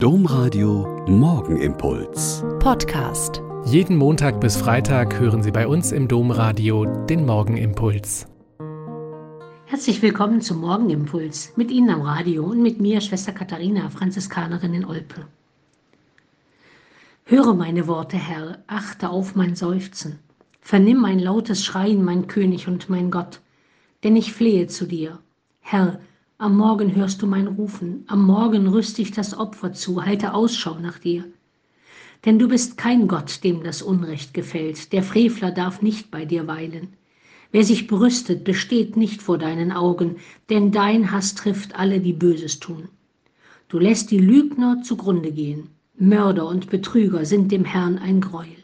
Domradio Morgenimpuls. Podcast. Jeden Montag bis Freitag hören Sie bei uns im Domradio den Morgenimpuls. Herzlich willkommen zum Morgenimpuls mit Ihnen am Radio und mit mir, Schwester Katharina, Franziskanerin in Olpe. Höre meine Worte, Herr, achte auf mein Seufzen. Vernimm mein lautes Schreien, mein König und mein Gott, denn ich flehe zu dir. Herr, am Morgen hörst du mein Rufen, am Morgen rüst ich das Opfer zu, halte Ausschau nach dir. Denn du bist kein Gott, dem das Unrecht gefällt, der Frevler darf nicht bei dir weilen. Wer sich brüstet, besteht nicht vor deinen Augen, denn dein Hass trifft alle, die Böses tun. Du lässt die Lügner zugrunde gehen, Mörder und Betrüger sind dem Herrn ein Greuel.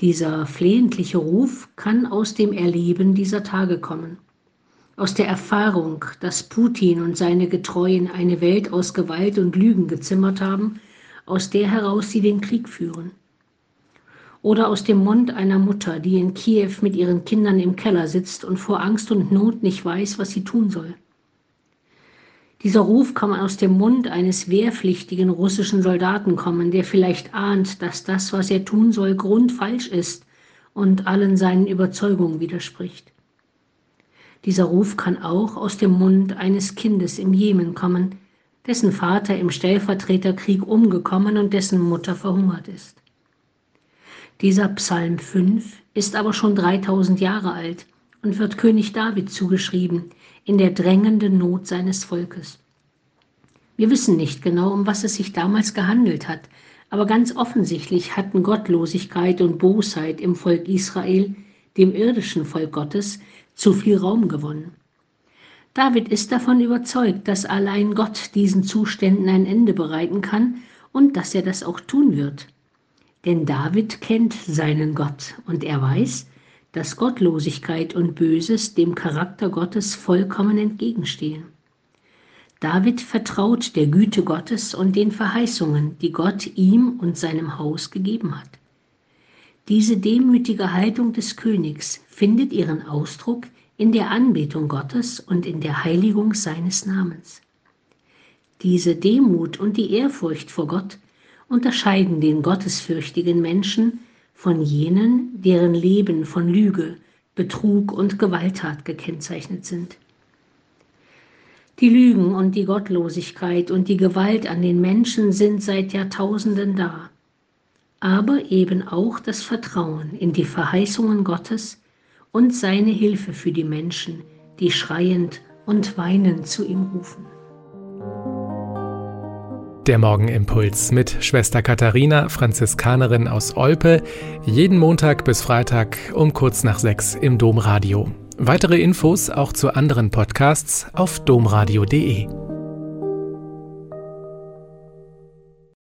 Dieser flehentliche Ruf kann aus dem Erleben dieser Tage kommen aus der Erfahrung, dass Putin und seine Getreuen eine Welt aus Gewalt und Lügen gezimmert haben, aus der heraus sie den Krieg führen. Oder aus dem Mund einer Mutter, die in Kiew mit ihren Kindern im Keller sitzt und vor Angst und Not nicht weiß, was sie tun soll. Dieser Ruf kann aus dem Mund eines wehrpflichtigen russischen Soldaten kommen, der vielleicht ahnt, dass das, was er tun soll, grundfalsch ist und allen seinen Überzeugungen widerspricht. Dieser Ruf kann auch aus dem Mund eines Kindes im Jemen kommen, dessen Vater im Stellvertreterkrieg umgekommen und dessen Mutter verhungert ist. Dieser Psalm 5 ist aber schon 3000 Jahre alt und wird König David zugeschrieben in der drängenden Not seines Volkes. Wir wissen nicht genau, um was es sich damals gehandelt hat, aber ganz offensichtlich hatten Gottlosigkeit und Bosheit im Volk Israel, dem irdischen Volk Gottes, zu viel Raum gewonnen. David ist davon überzeugt, dass allein Gott diesen Zuständen ein Ende bereiten kann und dass er das auch tun wird. Denn David kennt seinen Gott und er weiß, dass Gottlosigkeit und Böses dem Charakter Gottes vollkommen entgegenstehen. David vertraut der Güte Gottes und den Verheißungen, die Gott ihm und seinem Haus gegeben hat. Diese demütige Haltung des Königs findet ihren Ausdruck in der Anbetung Gottes und in der Heiligung seines Namens. Diese Demut und die Ehrfurcht vor Gott unterscheiden den gottesfürchtigen Menschen von jenen, deren Leben von Lüge, Betrug und Gewalttat gekennzeichnet sind. Die Lügen und die Gottlosigkeit und die Gewalt an den Menschen sind seit Jahrtausenden da aber eben auch das Vertrauen in die Verheißungen Gottes und seine Hilfe für die Menschen, die schreiend und weinend zu ihm rufen. Der Morgenimpuls mit Schwester Katharina, Franziskanerin aus Olpe, jeden Montag bis Freitag um kurz nach sechs im Domradio. Weitere Infos auch zu anderen Podcasts auf domradio.de.